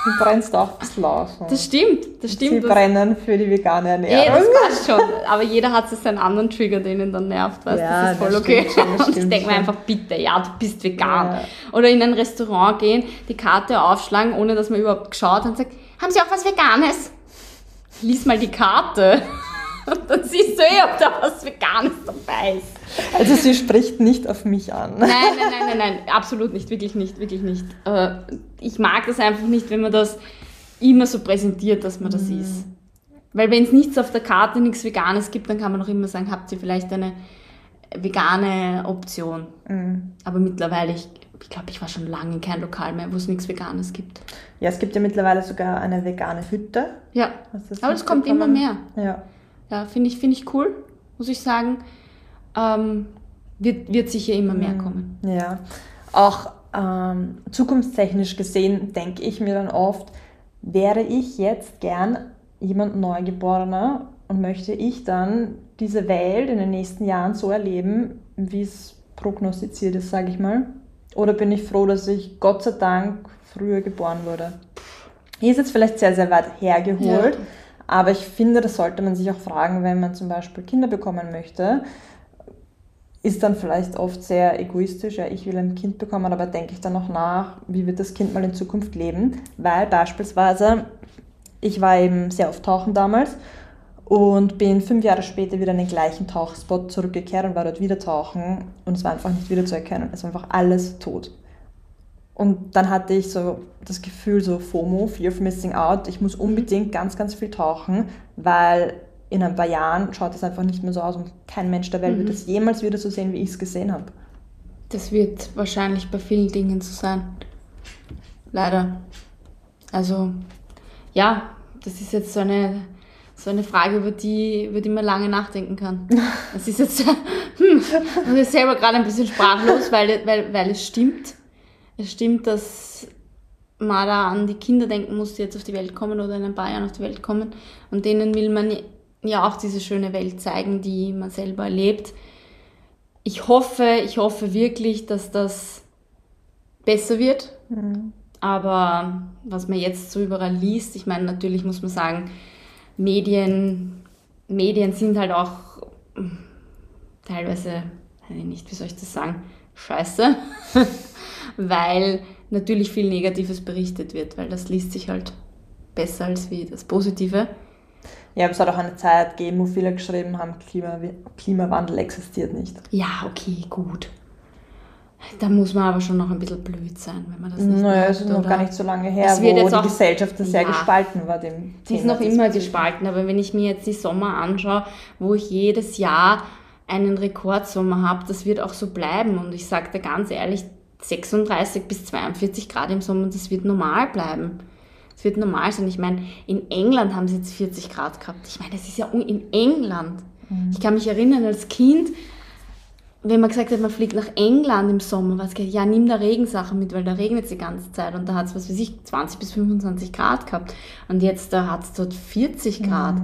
S3: Du brennst auch ein bisschen aus.
S2: Das stimmt, das
S3: sie
S2: stimmt. Das,
S3: brennen für die vegane
S2: eh,
S3: Ernährung.
S2: das passt schon. Aber jeder hat so seinen anderen Trigger, den ihn dann nervt. Weißt?
S3: Ja,
S2: das ist voll
S3: das
S2: okay.
S3: stimmt schon,
S2: Und ich denke mir einfach, bitte, ja, du bist vegan.
S3: Ja.
S2: Oder in ein Restaurant gehen, die Karte aufschlagen, ohne dass man überhaupt geschaut hat und sagt, haben Sie auch was Veganes? Lies mal die Karte. Und dann siehst du eh, ob da was Veganes dabei ist.
S3: Also sie spricht nicht auf mich an.
S2: Nein, nein, nein, nein, nein, absolut nicht, wirklich nicht, wirklich nicht. Ich mag das einfach nicht, wenn man das immer so präsentiert, dass man das ist. Weil wenn es nichts auf der Karte, nichts Veganes gibt, dann kann man noch immer sagen, habt ihr vielleicht eine vegane Option.
S3: Mhm.
S2: Aber mittlerweile, ich, ich glaube, ich war schon lange in kein Lokal mehr, wo es nichts Veganes gibt.
S3: Ja, es gibt ja mittlerweile sogar eine vegane Hütte.
S2: Ja, aber es kommt immer mehr.
S3: Ja.
S2: Ja, finde ich, finde ich cool, muss ich sagen. Ähm, wird, wird sicher immer mehr kommen.
S3: Ja, auch ähm, zukunftstechnisch gesehen denke ich mir dann oft, wäre ich jetzt gern jemand Neugeborener und möchte ich dann diese Welt in den nächsten Jahren so erleben, wie es prognostiziert ist, sage ich mal? Oder bin ich froh, dass ich Gott sei Dank früher geboren wurde? Hier ist jetzt vielleicht sehr, sehr weit hergeholt,
S2: Ja.
S3: Aber ich finde, das sollte man sich auch fragen, wenn man zum Beispiel Kinder bekommen möchte ist dann vielleicht oft sehr egoistisch, ja, ich will ein Kind bekommen, aber denke ich dann noch nach, wie wird das Kind mal in Zukunft leben? Weil beispielsweise, ich war eben sehr oft tauchen damals und bin fünf Jahre später wieder in den gleichen Tauchspot zurückgekehrt und war dort wieder tauchen und es war einfach nicht wieder zu erkennen. Es war einfach alles tot. Und dann hatte ich so das Gefühl, so FOMO, Fear of Missing Out, ich muss unbedingt ganz, ganz viel tauchen, weil in ein paar Jahren schaut es einfach nicht mehr so aus und kein Mensch der Welt wird es jemals wieder so sehen, wie ich es gesehen habe.
S2: Das wird wahrscheinlich bei vielen Dingen so sein. Leider. Also, ja, das ist jetzt so eine, so eine Frage, über die, über die man lange nachdenken kann. Das ist jetzt, hm, ich bin selber gerade ein bisschen sprachlos, weil, weil, weil es stimmt. Es stimmt, dass man da an die Kinder denken muss, die jetzt auf die Welt kommen oder in ein paar Jahren auf die Welt kommen. Und denen will man ja auch diese schöne Welt zeigen, die man selber erlebt. Ich hoffe, ich hoffe wirklich, dass das besser wird. Aber was man jetzt so überall liest, ich meine, natürlich muss man sagen, Medien, Medien sind halt auch teilweise, weiß ich nicht, wie soll ich das sagen, scheiße, weil natürlich viel Negatives berichtet wird, weil das liest sich halt besser als wie das Positive.
S3: Ja, aber es hat auch eine Zeit gegeben, wo viele geschrieben haben, Klima, Klimawandel existiert nicht.
S2: Ja, okay, gut. Da muss man aber schon noch ein bisschen blöd sein, wenn man das nicht
S3: Naja,
S2: macht,
S3: es ist noch gar nicht so lange her,
S2: Es wird
S3: wo
S2: jetzt
S3: die
S2: auch-
S3: Gesellschaft sehr
S2: Ja.
S3: gespalten war. Dem
S2: Sie ist
S3: Thema
S2: noch immer gespalten, aber wenn ich mir jetzt die Sommer anschaue, wo ich jedes Jahr einen Rekordsommer habe, das wird auch so bleiben. Und ich sage dir ganz ehrlich, 36 bis 42 Grad im Sommer, das wird normal bleiben. Es wird normal sein. Ich meine, in England haben sie jetzt 40 Grad gehabt. Ich meine, das ist ja in England. Ich kann mich erinnern, als Kind, wenn man gesagt hat, man fliegt nach England im Sommer, was geht, ja, nimm da Regensachen mit, weil da regnet es die ganze Zeit und da hat es, was weiß ich, 20 bis 25 Grad gehabt. Und jetzt da hat es dort 40 Grad.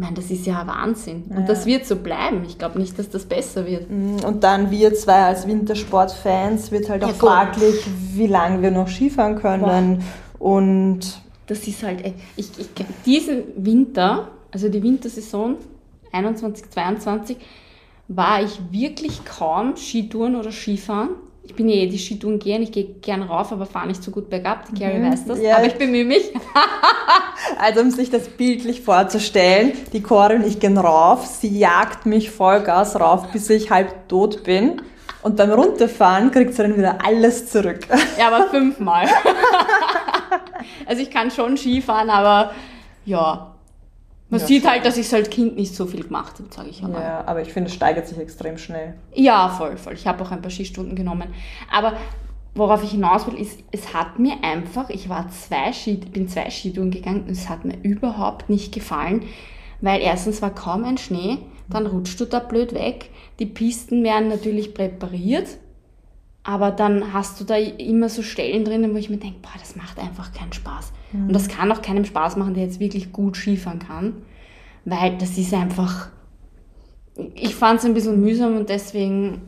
S2: Ich meine, das ist ja Wahnsinn. Und das wird so bleiben. Ich glaube nicht, dass das besser wird.
S3: Und dann wir zwei als Wintersportfans wird halt auch
S2: Ja, voll.
S3: fraglich, wie lange wir noch Skifahren können. Und
S2: das ist halt, ich, ich, diesen Winter, also die Wintersaison 21, 22, war ich wirklich kaum Skitouren oder Skifahren. Ich bin ja eh die Skitouren gehen, ich gehe gern rauf, aber fahre nicht so gut bergab. Die Carrie
S3: Mhm,
S2: weiß das,
S3: ja.
S2: aber ich bemühe mich.
S3: Also um sich das bildlich vorzustellen, die Corin, ich gehe rauf, sie jagt mich Vollgas rauf, bis ich halb tot bin. Und beim Runterfahren kriegt sie dann wieder alles zurück.
S2: Ja, aber fünfmal. also ich kann schon Skifahren, aber ja. Man
S3: Ja,
S2: sieht halt, dass ich es als Kind nicht so viel gemacht habe, sage ich einmal.
S3: Ja, aber ich finde, es steigert sich extrem schnell.
S2: Ja, voll, voll. Ich habe auch ein paar Skistunden genommen. Aber worauf ich hinaus will, ist, es hat mir einfach, ich war zwei Ski, bin zwei Skitouren gegangen und es hat mir überhaupt nicht gefallen, weil erstens war kaum ein Schnee, dann rutscht du da blöd weg. Die Pisten werden natürlich präpariert, aber dann hast du da immer so Stellen drinnen, wo ich mir denke, boah, das macht einfach keinen Spaß. Und das kann auch keinem Spaß machen, der jetzt wirklich gut Skifahren kann, weil das ist einfach ich fand es ein bisschen mühsam und deswegen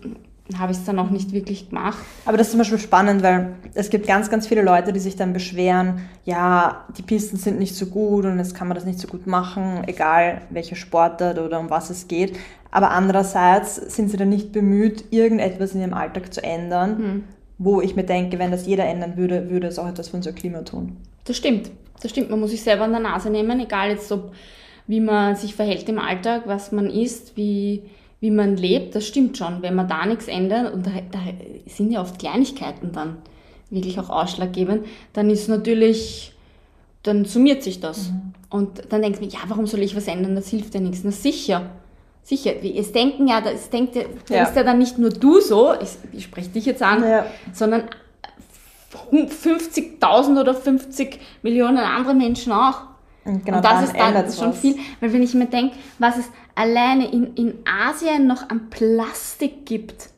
S2: habe ich es dann auch nicht wirklich gemacht.
S3: Aber das ist zum Beispiel spannend, weil es gibt ganz, ganz viele Leute, die sich dann beschweren, ja, die Pisten sind nicht so gut und jetzt kann man das nicht so gut machen, egal welche Sportart oder um was es geht. Aber andererseits sind sie dann nicht bemüht, irgendetwas in ihrem Alltag zu ändern, wo ich mir denke, wenn das jeder ändern würde, würde es auch etwas für unser Klima tun.
S2: Das stimmt. Das stimmt. Man muss sich selber an der Nase nehmen, egal jetzt ob, wie man sich verhält im Alltag, was man isst, wie, wie man lebt. Das stimmt schon. Wenn man da nichts ändert, und da, da sind ja oft Kleinigkeiten dann wirklich auch ausschlaggebend, dann ist natürlich, dann summiert sich das. Und dann denkt man, ja, warum soll ich was ändern? Das hilft ja nichts. Na sicher. Sicher, es denken ja, es denkt ja,
S3: Ja.
S2: denkst ja dann nicht nur du so, ich, ich spreche dich jetzt an,
S3: Ja.
S2: sondern 50.000 oder 50 Millionen andere Menschen auch.
S3: Und genau
S2: und das ist dann schon
S3: was.
S2: viel, weil wenn ich mir denke, was es alleine in, in Asien noch an Plastik gibt,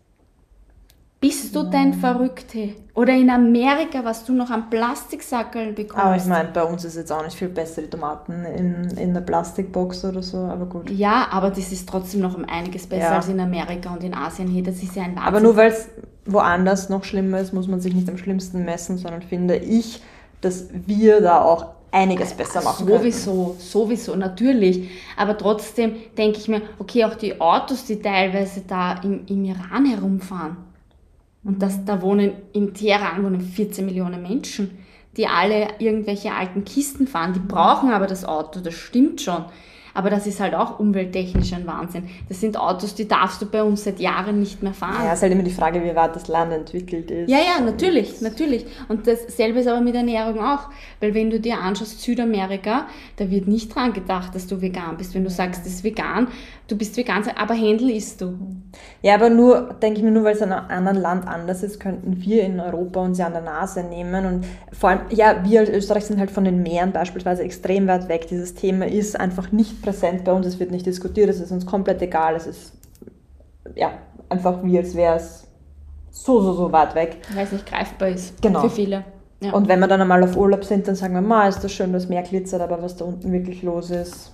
S2: bist du denn Verrückte? Oder in Amerika, was du noch an Plastiksackeln bekommst.
S3: Aber ich meine, bei uns ist jetzt auch nicht viel besser, die Tomaten in, in der Plastikbox oder so, aber gut.
S2: ja, aber das ist trotzdem noch um einiges besser
S3: Ja.
S2: als in Amerika und in Asien. Hey, das ist ja ein Wahnsinn.
S3: Aber nur weil es woanders noch schlimmer ist, muss man sich nicht am schlimmsten messen, sondern finde ich, dass wir da auch einiges besser machen können.
S2: Sowieso, sowieso, natürlich. Aber trotzdem denke ich mir, okay, auch die Autos, die teilweise da im, im Iran herumfahren. Und das, da wohnen, in Teheran wohnen 14 Millionen Menschen, die alle irgendwelche alten Kisten fahren. Die brauchen aber das Auto, das stimmt schon. Aber das ist halt auch umwelttechnisch ein Wahnsinn. Das sind Autos, die darfst du bei uns seit Jahren nicht mehr fahren.
S3: Ja, es ist halt immer die Frage, wie weit das Land entwickelt ist.
S2: Ja, ja, natürlich, natürlich. Und dasselbe ist aber mit Ernährung auch. Weil wenn du dir anschaust, Südamerika, da wird nicht dran gedacht, dass du vegan bist. Wenn du sagst, das ist vegan, du bist vegan, aber Händel isst du.
S3: Ja, aber nur, denke ich mir, nur weil es in einem anderen Land anders ist, könnten wir in Europa uns ja an der Nase nehmen. Und vor allem, ja, wir als Österreich sind halt von den Meeren beispielsweise extrem weit weg. Dieses Thema ist einfach nicht präsent bei uns, es wird nicht diskutiert, es ist uns komplett egal. Es ist, ja, einfach wie, als wäre es so, so, so weit weg.
S2: Weil es nicht greifbar ist.
S3: Genau.
S2: Für viele. Ja.
S3: Und wenn wir dann einmal auf Urlaub sind, dann sagen wir, ma, ist das schön, das Meer glitzert, aber was da unten wirklich los ist,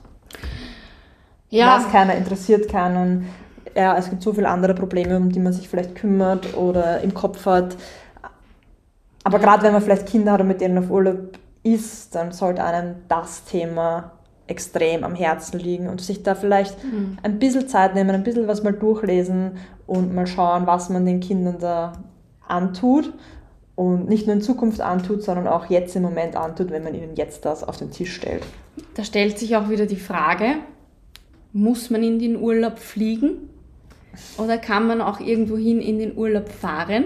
S2: ja,
S3: weiß keiner, interessiert keinen. Ja, es gibt so viele andere Probleme, um die man sich vielleicht kümmert oder im Kopf hat. Aber gerade wenn man vielleicht Kinder hat und mit denen auf Urlaub ist, dann sollte einem das Thema extrem am Herzen liegen und sich da vielleicht ein bisschen Zeit nehmen, ein bisschen was mal durchlesen und mal schauen, was man den Kindern da antut und nicht nur in Zukunft antut, sondern auch jetzt im Moment antut, wenn man ihnen jetzt das auf den Tisch stellt.
S2: da stellt sich auch wieder die Frage, muss man in den Urlaub fliegen? Oder kann man auch irgendwohin in den Urlaub fahren?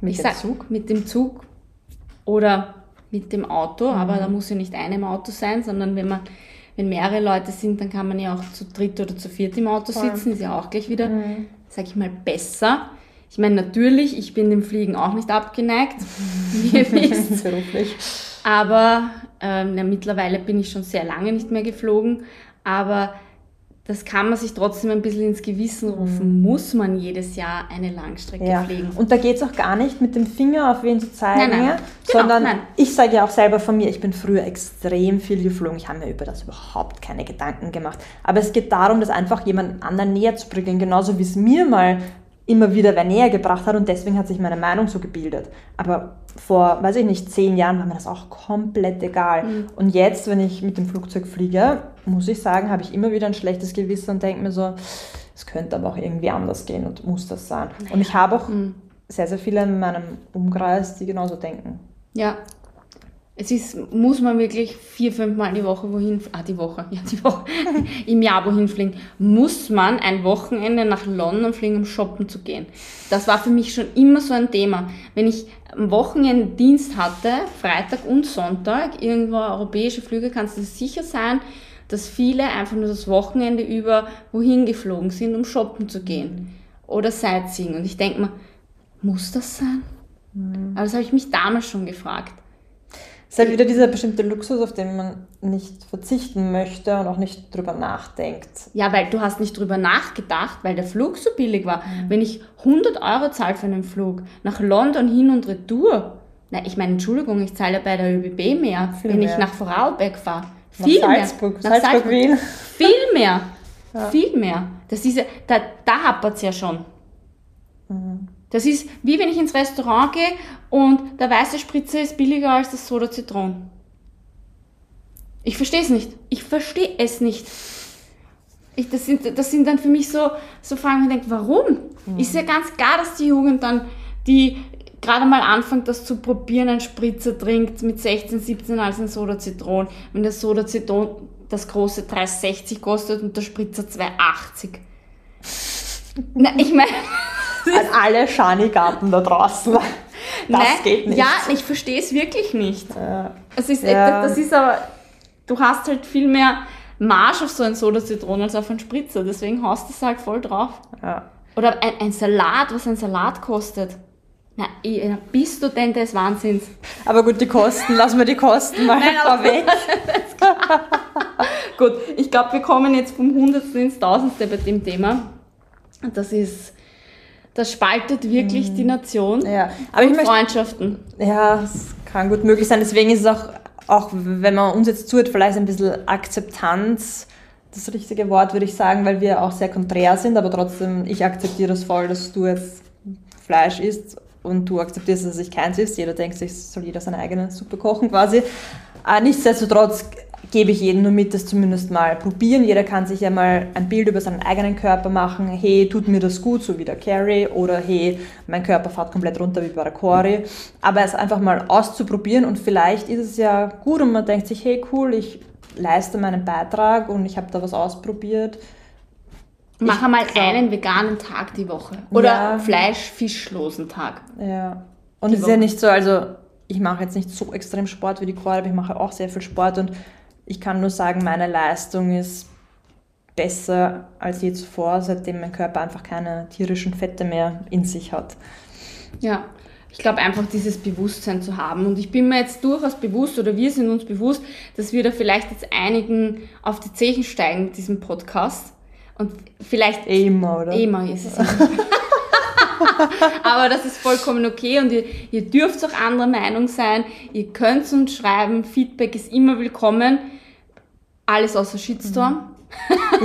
S3: Mit
S2: ich
S3: dem
S2: sag,
S3: Zug?
S2: Mit dem Zug oder mit dem Auto,
S3: Mhm.
S2: aber da muss ja nicht einem Auto sein, sondern wenn man, wenn mehrere Leute sind, dann kann man ja auch zu dritt oder zu viert im Auto
S3: Voll.
S2: sitzen, ist ja auch gleich wieder,
S3: Mhm.
S2: sag ich mal, besser. Ich meine, natürlich, ich bin dem Fliegen auch nicht abgeneigt, wie ihr wisst.
S3: Beruflich.
S2: Aber ähm, ja, mittlerweile bin ich schon sehr lange nicht mehr geflogen. Aber das kann man sich trotzdem ein bisschen ins Gewissen rufen. Muss man jedes Jahr eine Langstrecke
S3: Mhm. Ja.
S2: fliegen?
S3: Und da geht es auch gar nicht mit dem Finger auf wen zu zeigen,
S2: Nein, nein. Genau,
S3: sondern
S2: nein.
S3: ich sage ja auch selber von mir, ich bin früher extrem viel geflogen. Ich habe mir über das überhaupt keine Gedanken gemacht. Aber es geht darum, das einfach jemand anderen näher zu bringen. Genauso wie es mir mal immer wieder wer näher gebracht hat und deswegen hat sich meine Meinung so gebildet. Aber vor, weiß ich nicht, zehn Jahren war mir das auch komplett egal. Mhm. Und jetzt, wenn ich mit dem Flugzeug fliege, muss ich sagen, habe ich immer wieder ein schlechtes Gewissen und denke mir so, es könnte aber auch irgendwie anders gehen und muss das sein. Naja. Und ich habe auch mhm. sehr, sehr viele in meinem Umkreis, die genauso denken.
S2: Ja, es ist, muss man wirklich vier, fünf Mal die Woche wohin, ah, die Woche, ja, die Woche, im Jahr wohin fliegen, muss man ein Wochenende nach London fliegen, um shoppen zu gehen. Das war für mich schon immer so ein Thema. Wenn ich am Wochenende Dienst hatte, Freitag und Sonntag, irgendwo europäische Flüge, kannst du sicher sein, dass viele einfach nur das Wochenende über wohin geflogen sind, um shoppen zu gehen. Oder Sightseeing. Und ich denke mir, muss das sein? Mhm. Aber das habe ich mich damals schon gefragt.
S3: Ist halt wieder dieser bestimmte Luxus, auf den man nicht verzichten möchte und auch nicht drüber nachdenkt.
S2: Ja, weil du hast nicht drüber nachgedacht, weil der Flug so billig war. Mhm. Wenn ich 100 Euro zahle für einen Flug nach London hin und retour, na, ich meine, Entschuldigung, ich zahle bei der ÖBB mehr, Viel wenn mehr. ich nach Vorarlberg fahre. Viel Salzburg, mehr. Nach Salzburg, Salzburg, Wien. Viel mehr. Ja. Viel mehr. Das ist, da, da hapert es ja schon. Mhm. Das ist wie wenn ich ins Restaurant gehe und der weiße Spritzer ist billiger als das Soda Zitron. Ich verstehe es nicht. Ich verstehe es nicht. Ich, das, sind, das sind dann für mich so, so Fragen, wo ich denke, warum? Mhm. Ist ja ganz klar, dass die Jugend dann, die gerade mal anfängt, das zu probieren, einen Spritzer trinkt mit 16, 17 als ein Soda Zitron. Wenn der Soda Zitron das große 3,60 kostet und der Spritzer 2,80. Na, ich meine,
S3: an alle Schani-Garten da draußen. Das
S2: Nein, geht nicht. Ja, ich verstehe es wirklich nicht. Ja. Es ist, ja. Das ist aber, du hast halt viel mehr Marge auf so ein Soda-Zitron als auf einen Spritzer, deswegen haust du es halt voll drauf. Ja. Oder ein, ein Salat, was ein Salat kostet. Na, bist du denn des Wahnsinns?
S3: Aber gut, die Kosten, lassen wir die Kosten mal Nein, vorweg.
S2: gut, ich glaube, wir kommen jetzt vom Hundertsten ins Tausendste bei dem Thema. Das ist das spaltet wirklich mhm. die Nation
S3: ja. Aber
S2: und Freundschaften.
S3: Ja, das kann gut möglich sein. Deswegen ist es auch, auch wenn man uns jetzt zuhört, vielleicht ein bisschen Akzeptanz das richtige Wort, würde ich sagen, weil wir auch sehr konträr sind, aber trotzdem, ich akzeptiere das voll, dass du jetzt Fleisch isst und du akzeptierst, dass ich keins isst. Jeder denkt sich, soll jeder seine eigene Suppe kochen quasi. Äh, nichtsdestotrotz gebe ich jedem nur mit, das zumindest mal probieren. Jeder kann sich ja mal ein Bild über seinen eigenen Körper machen. Hey, tut mir das gut, so wie der Carrie. Oder hey, mein Körper fährt komplett runter wie bei der Cory. Aber es einfach mal auszuprobieren und vielleicht ist es ja gut und man denkt sich, hey, cool, ich leiste meinen Beitrag und ich habe da was ausprobiert.
S2: Mach einmal einen veganen Tag die Woche. Oder ja. Fleisch-Fischlosen Tag.
S3: Ja. Und es ist ja nicht so, also ich mache jetzt nicht so extrem Sport wie die Cory, aber ich mache auch sehr viel Sport und ich kann nur sagen, meine Leistung ist besser als je zuvor, seitdem mein Körper einfach keine tierischen Fette mehr in sich hat.
S2: Ja, ich glaube einfach dieses Bewusstsein zu haben. Und ich bin mir jetzt durchaus bewusst, oder wir sind uns bewusst, dass wir da vielleicht jetzt einigen auf die Zechen steigen mit diesem Podcast. Und vielleicht.
S3: Immer, oder?
S2: Immer ist es. Aber das ist vollkommen okay und ihr, ihr dürft auch anderer Meinung sein. Ihr könnt uns schreiben. Feedback ist immer willkommen. Alles außer Shitstorm.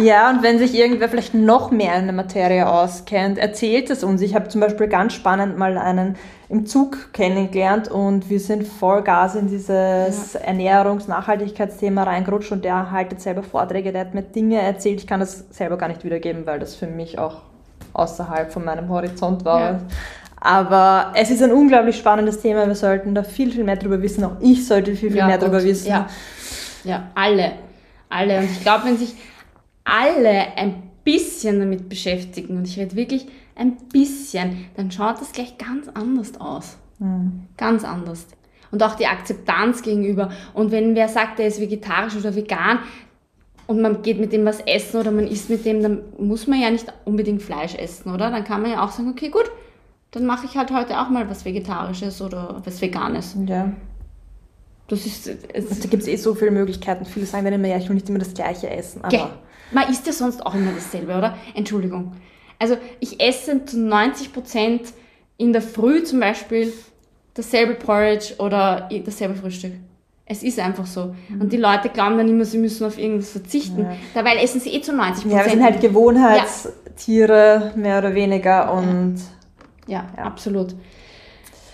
S3: ja, und wenn sich irgendwer vielleicht noch mehr in der Materie auskennt, erzählt es uns. Ich habe zum Beispiel ganz spannend mal einen im Zug kennengelernt und wir sind voll Gas in dieses ja. Ernährungs-Nachhaltigkeitsthema reingerutscht und der haltet selber Vorträge, der hat mir Dinge erzählt, ich kann das selber gar nicht wiedergeben, weil das für mich auch außerhalb von meinem Horizont war. Ja. Aber es ist ein unglaublich spannendes Thema. Wir sollten da viel, viel mehr darüber wissen. Auch ich sollte viel, viel ja, mehr darüber wissen.
S2: Ja. ja, alle. Alle. Und ich glaube, wenn sich alle ein bisschen damit beschäftigen, und ich rede wirklich ein bisschen, dann schaut das gleich ganz anders aus. Mhm. Ganz anders. Und auch die Akzeptanz gegenüber. Und wenn wer sagt, er ist vegetarisch oder vegan, und man geht mit dem was essen oder man isst mit dem, dann muss man ja nicht unbedingt Fleisch essen, oder? Dann kann man ja auch sagen, okay, gut, dann mache ich halt heute auch mal was Vegetarisches oder was Veganes.
S3: Ja. Das ist, es da gibt es eh so viele Möglichkeiten. Viele sagen dann immer, ja, ich will nicht immer das Gleiche essen. Aber.
S2: Man isst ja sonst auch immer dasselbe, oder? Entschuldigung. Also ich esse zu 90 Prozent in der Früh zum Beispiel dasselbe Porridge oder dasselbe Frühstück. Es ist einfach so. Mhm. Und die Leute glauben dann immer, sie müssen auf irgendwas verzichten. Ja. Dabei essen sie eh zu 90 Prozent.
S3: Ja, wir sind halt Gewohnheitstiere Tiere mehr oder weniger und
S2: Ja,
S3: Ja.
S2: absolut.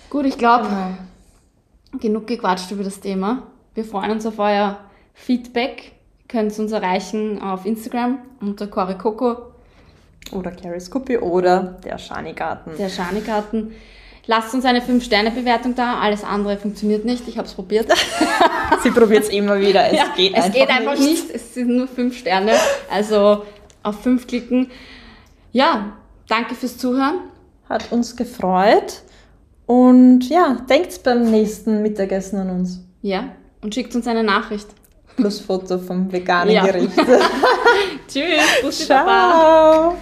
S2: Gut, ich glaube,
S3: Genau.
S2: genug gequatscht über das Thema. Wir freuen uns auf euer Feedback. Ihr könnt uns erreichen auf Instagram unter Cory Coco,
S3: oder Carrie Scoopy oder der Schanigarten.
S2: der Schanigarten. Lasst uns eine 5-Sterne-Bewertung da. Alles andere funktioniert nicht. Ich habe es probiert.
S3: Sie probiert es immer wieder. Es
S2: Ja,
S3: geht
S2: es
S3: einfach
S2: geht einfach
S3: nicht.
S2: nicht. Es sind nur 5 Sterne. Also auf 5 klicken. Ja, danke fürs Zuhören.
S3: Hat uns gefreut. Und ja, denkt beim nächsten Mittagessen an uns.
S2: Ja, und schickt uns eine Nachricht.
S3: Plus Foto vom veganen
S2: Ja.
S3: Gericht.
S2: Tschüss, Bussi Baba.
S3: Ciao.